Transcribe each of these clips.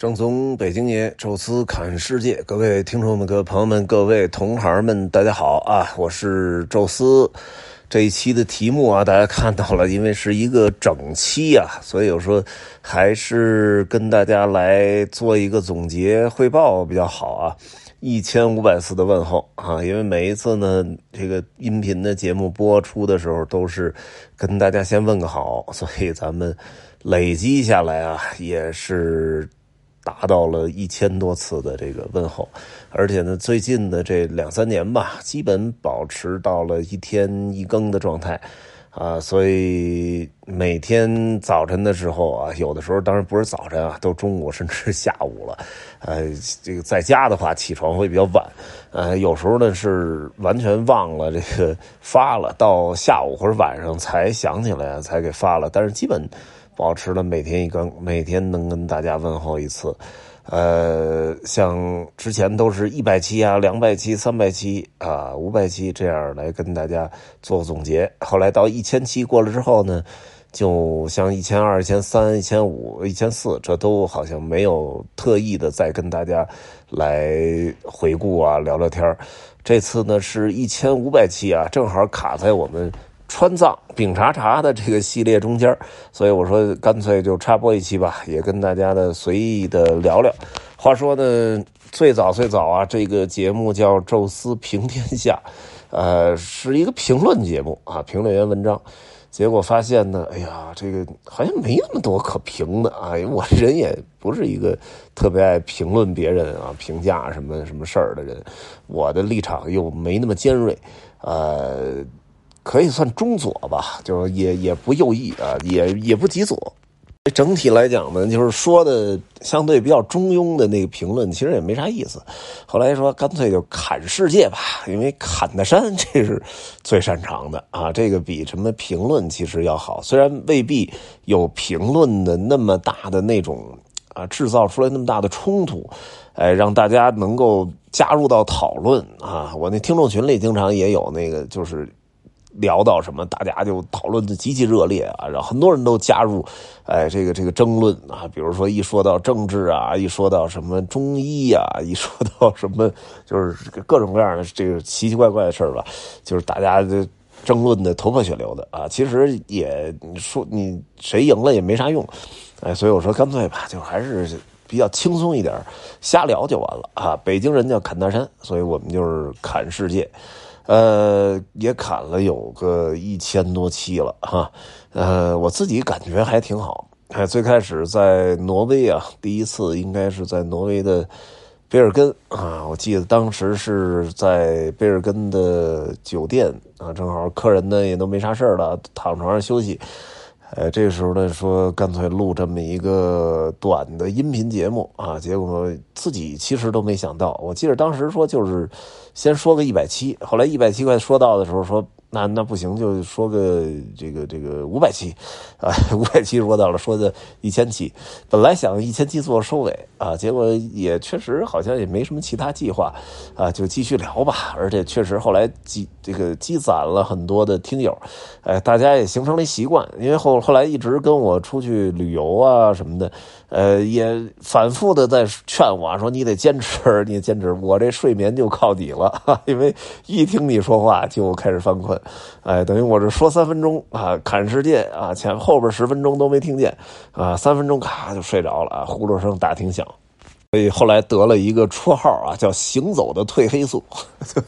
正宗北京爷，宙斯侃世界，各位听众们、各位朋友们、各位同行们，大家好啊！我是宙斯。这一期的题目啊，大家看到了，因为是一个整期啊，所以我说还是跟大家来做一个总结汇报比较好啊。一千五百次的问候啊，因为每一次呢，这个音频的节目播出的时候，都是跟大家先问个好，所以咱们累积下来啊，也是。达到了一千多次的这个问候，而且呢，最近的这两三年吧，基本保持到了一天一更的状态，啊，所以每天早晨的时候啊，有的时候当然不是早晨啊，都中午甚至下午了，呃，这个在家的话起床会比较晚，呃，有时候呢是完全忘了这个发了，到下午或者晚上才想起来才给发了，但是基本。保持了每天一更，每天能跟大家问候一次，呃，像之前都是一百期啊、两百期、三百期啊、五百期这样来跟大家做总结。后来到一千期过了之后呢，就像一千二、一千三、一千五、一千四，这都好像没有特意的再跟大家来回顾啊、聊聊天这次呢是一千五百期啊，正好卡在我们。川藏饼茶茶的这个系列中间，所以我说干脆就插播一期吧，也跟大家的随意的聊聊。话说呢，最早最早啊，这个节目叫《宙斯评天下》，呃，是一个评论节目啊，评论员文章。结果发现呢，哎呀，这个好像没那么多可评的啊，因为我人也不是一个特别爱评论别人啊、评价什么什么事儿的人，我的立场又没那么尖锐，呃。可以算中左吧，就是也也不右翼啊，也也不极左。整体来讲呢，就是说的相对比较中庸的那个评论，其实也没啥意思。后来说干脆就砍世界吧，因为砍的山这是最擅长的啊，这个比什么评论其实要好。虽然未必有评论的那么大的那种啊，制造出来那么大的冲突，哎，让大家能够加入到讨论啊。我那听众群里经常也有那个就是。聊到什么，大家就讨论的极其热烈啊，然后很多人都加入，哎，这个这个争论啊，比如说一说到政治啊，一说到什么中医啊，一说到什么就是各种各样的这个奇奇怪怪的事儿吧，就是大家的争论的头破血流的啊，其实也说你谁赢了也没啥用，哎，所以我说干脆吧，就还是比较轻松一点，瞎聊就完了啊。北京人叫侃大山，所以我们就是侃世界。呃，也砍了有个一千多期了哈，呃，我自己感觉还挺好。哎，最开始在挪威啊，第一次应该是在挪威的贝尔根啊，我记得当时是在贝尔根的酒店啊，正好客人呢也都没啥事了，躺床上休息。呃，这个时候呢，说干脆录这么一个短的音频节目啊，结果自己其实都没想到。我记得当时说就是先说个一百七，后来一百七快说到的时候说。那那不行，就说个这个这个五百期，啊，五百期说到了，说的一千期，本来想一千期做收尾啊，结果也确实好像也没什么其他计划，啊，就继续聊吧。而且确实后来积这个积攒了很多的听友，哎，大家也形成了习惯，因为后后来一直跟我出去旅游啊什么的。呃，也反复的在劝我说：“你得坚持，你坚持。”我这睡眠就靠你了，因为一听你说话就开始犯困。哎，等于我这说三分钟啊，砍世界啊，前后边十分钟都没听见啊，三分钟咔就睡着了啊，呼噜声大挺响。所以后来得了一个绰号啊，叫“行走的褪黑素”，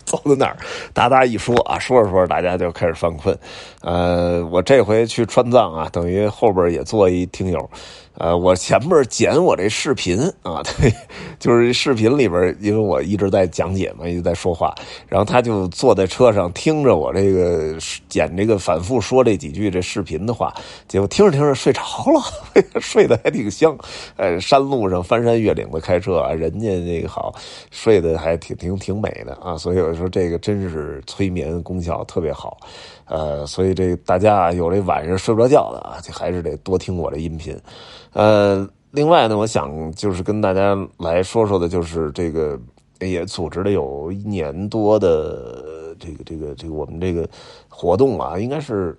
走到哪儿哒哒一说啊，说着说着大家就开始犯困。呃，我这回去川藏啊，等于后边也做一听友。呃，我前面剪我这视频啊，对，就是视频里边，因为我一直在讲解嘛，一直在说话，然后他就坐在车上听着我这个剪这个反复说这几句这视频的话，结果听着听着睡着了，睡得还挺香。呃，山路上翻山越岭的开开车啊，人家那个好，睡得还挺挺挺美的啊，所以我说这个真是催眠功效特别好。呃，所以这大家有这晚上睡不着觉的啊，就还是得多听我的音频。呃，另外呢，我想就是跟大家来说说的，就是这个也组织了有一年多的这个这个这个我们这个活动啊，应该是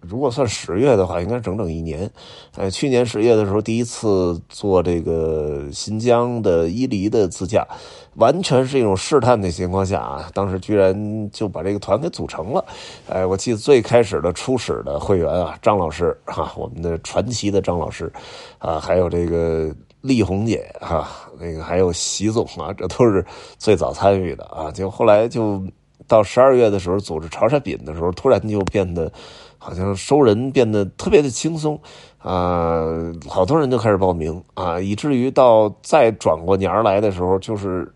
如果算十月的话，应该整整一年。哎，去年十月的时候，第一次做这个新疆的伊犁的自驾，完全是一种试探的情况下啊，当时居然就把这个团给组成了。哎，我记得最开始的初始的会员啊，张老师哈，我们的传奇的张老师啊，还有这个丽红姐哈，那个还有习总啊，这都是最早参与的啊。就后来就到十二月的时候，组织潮汕饼的时候，突然就变得。好像收人变得特别的轻松，啊，好多人就开始报名啊，以至于到再转过年来的时候，就是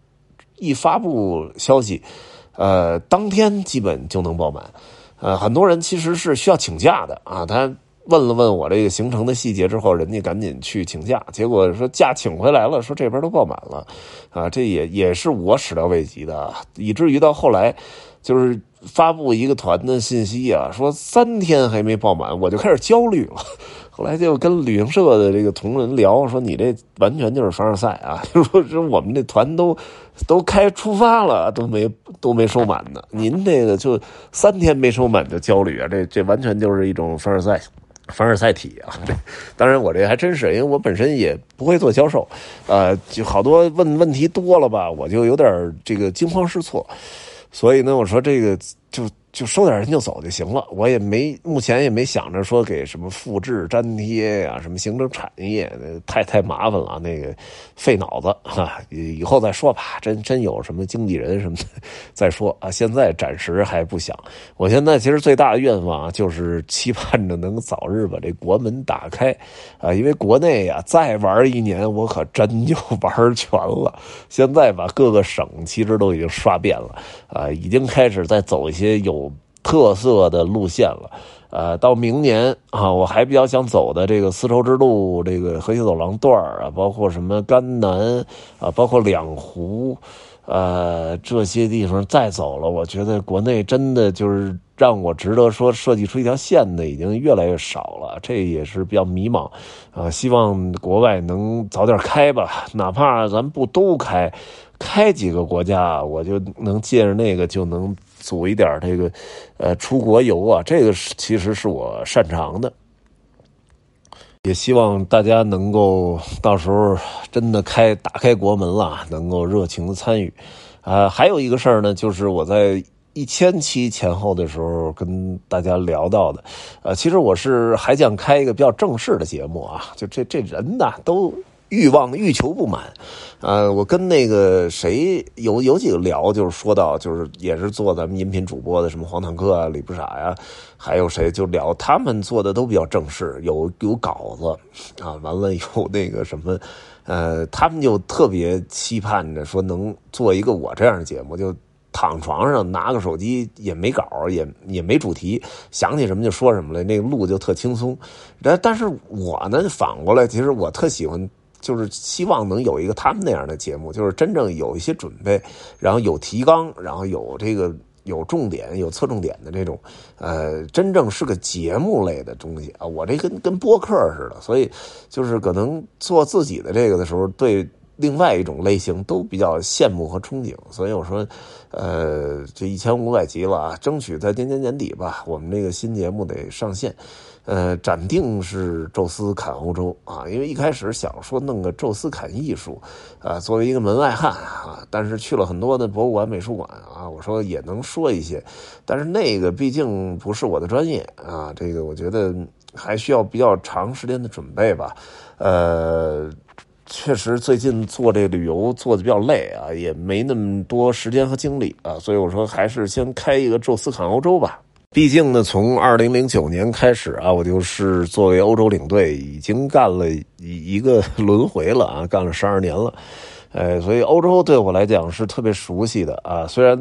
一发布消息，呃，当天基本就能爆满，呃，很多人其实是需要请假的啊，他问了问我这个行程的细节之后，人家赶紧去请假，结果说假请回来了，说这边都爆满了，啊，这也也是我始料未及的，以至于到后来就是。发布一个团的信息啊，说三天还没爆满，我就开始焦虑了。后来就跟旅行社的这个同仁聊，说你这完全就是凡尔赛啊！就说是我们这团都都开出发了，都没都没收满呢。您这个就三天没收满就焦虑啊？这这完全就是一种凡尔赛，凡尔赛体啊！当然我这还真是，因为我本身也不会做销售，呃，就好多问问题多了吧，我就有点这个惊慌失措。所以呢，我说这个就。就收点人就走就行了，我也没目前也没想着说给什么复制粘贴呀，什么形成产业，太太麻烦了，那个费脑子哈，以后再说吧。真真有什么经纪人什么的再说啊，现在暂时还不想。我现在其实最大的愿望就是期盼着能早日把这国门打开啊，因为国内呀再玩一年我可真就玩全了。现在把各个省其实都已经刷遍了啊，已经开始在走一些些有。特色的路线了，呃，到明年啊，我还比较想走的这个丝绸之路，这个河西走廊段儿啊，包括什么甘南啊，包括两湖，呃，这些地方再走了，我觉得国内真的就是让我值得说设计出一条线的已经越来越少了，这也是比较迷茫啊。希望国外能早点开吧，哪怕咱不都开，开几个国家，我就能借着那个就能。组一点这个，呃，出国游啊，这个其实是我擅长的，也希望大家能够到时候真的开打开国门了，能够热情的参与。啊，还有一个事儿呢，就是我在一千期前后的时候跟大家聊到的，呃，其实我是还想开一个比较正式的节目啊，就这这人呐都。欲望欲求不满，呃，我跟那个谁有有几个聊，就是说到，就是也是做咱们音频主播的，什么黄坦克啊、李不傻呀，还有谁就聊，他们做的都比较正式，有有稿子啊，完了有那个什么，呃，他们就特别期盼着说能做一个我这样的节目，就躺床上拿个手机也没稿，也也没主题，想起什么就说什么了，那个录就特轻松。但但是我呢，反过来，其实我特喜欢。就是希望能有一个他们那样的节目，就是真正有一些准备，然后有提纲，然后有这个有重点、有侧重点的这种，呃，真正是个节目类的东西啊。我这跟跟播客似的，所以就是可能做自己的这个的时候，对另外一种类型都比较羡慕和憧憬。所以我说，呃，这一千五百集了啊，争取在今年年底吧，我们这个新节目得上线。呃，暂定是宙斯侃欧洲啊，因为一开始想说弄个宙斯侃艺术，啊，作为一个门外汉啊，但是去了很多的博物馆、美术馆啊，我说也能说一些，但是那个毕竟不是我的专业啊，这个我觉得还需要比较长时间的准备吧。呃，确实最近做这旅游做的比较累啊，也没那么多时间和精力啊，所以我说还是先开一个宙斯侃欧洲吧。毕竟呢，从二零零九年开始啊，我就是作为欧洲领队，已经干了一一个轮回了啊，干了十二年了，呃，所以欧洲对我来讲是特别熟悉的啊。虽然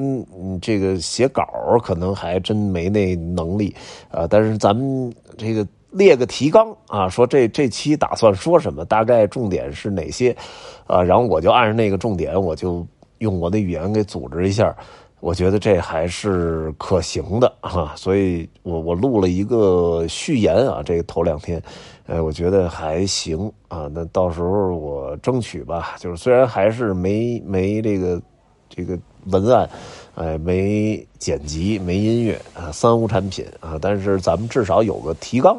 这个写稿可能还真没那能力啊，但是咱们这个列个提纲啊，说这这期打算说什么，大概重点是哪些啊，然后我就按着那个重点，我就用我的语言给组织一下。我觉得这还是可行的哈，所以我我录了一个序言啊，这个头两天，呃，我觉得还行啊。那到时候我争取吧，就是虽然还是没没这个这个文案，哎，没剪辑，没音乐啊，三无产品啊。但是咱们至少有个提纲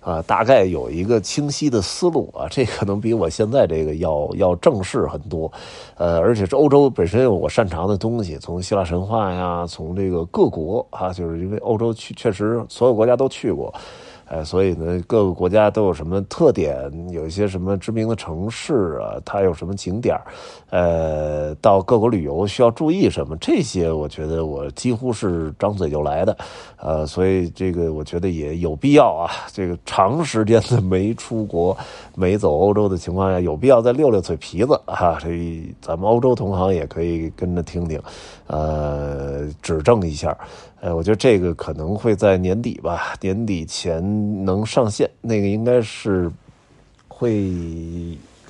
啊，大概有一个清晰的思路啊。这可能比我现在这个要要正式很多，呃，而且是欧洲本身有我擅长的东西，从希腊神话呀，从这个各国啊，就是因为欧洲去确实所有国家都去过。哎，所以呢，各个国家都有什么特点？有一些什么知名的城市啊？它有什么景点呃，到各国旅游需要注意什么？这些我觉得我几乎是张嘴就来的，呃，所以这个我觉得也有必要啊。这个长时间的没出国、没走欧洲的情况下，有必要再溜溜嘴皮子啊。这咱们欧洲同行也可以跟着听听，呃，指正一下。呃，我觉得这个可能会在年底吧，年底前能上线。那个应该是会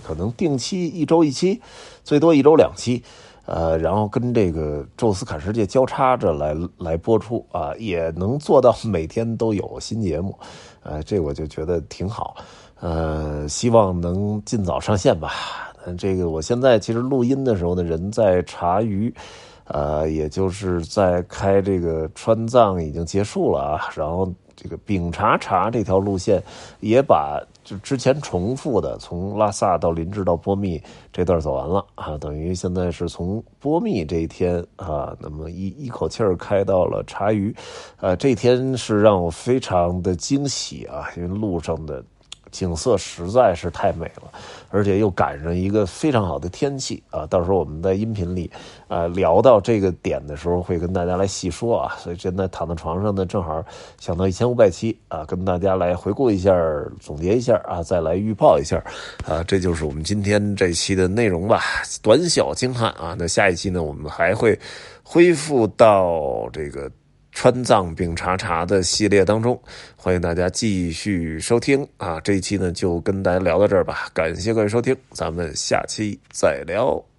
可能定期一周一期，最多一周两期，呃，然后跟这个《宙斯侃世界》交叉着来来播出啊，也能做到每天都有新节目，呃，这我就觉得挺好，呃，希望能尽早上线吧。这个我现在其实录音的时候呢，人在茶余。呃，也就是在开这个川藏已经结束了啊，然后这个丙察察这条路线也把就之前重复的从拉萨到林芝到波密这段走完了啊，等于现在是从波密这一天啊，那么一一口气儿开到了察隅，呃，这天是让我非常的惊喜啊，因为路上的。景色实在是太美了，而且又赶上一个非常好的天气啊！到时候我们在音频里，呃，聊到这个点的时候，会跟大家来细说啊。所以现在躺在床上呢，正好想到一千五百期啊，跟大家来回顾一下，总结一下啊，再来预报一下啊。这就是我们今天这期的内容吧，短小精悍啊。那下一期呢，我们还会恢复到这个。川藏丙察察的系列当中，欢迎大家继续收听啊！这一期呢，就跟大家聊到这儿吧，感谢各位收听，咱们下期再聊。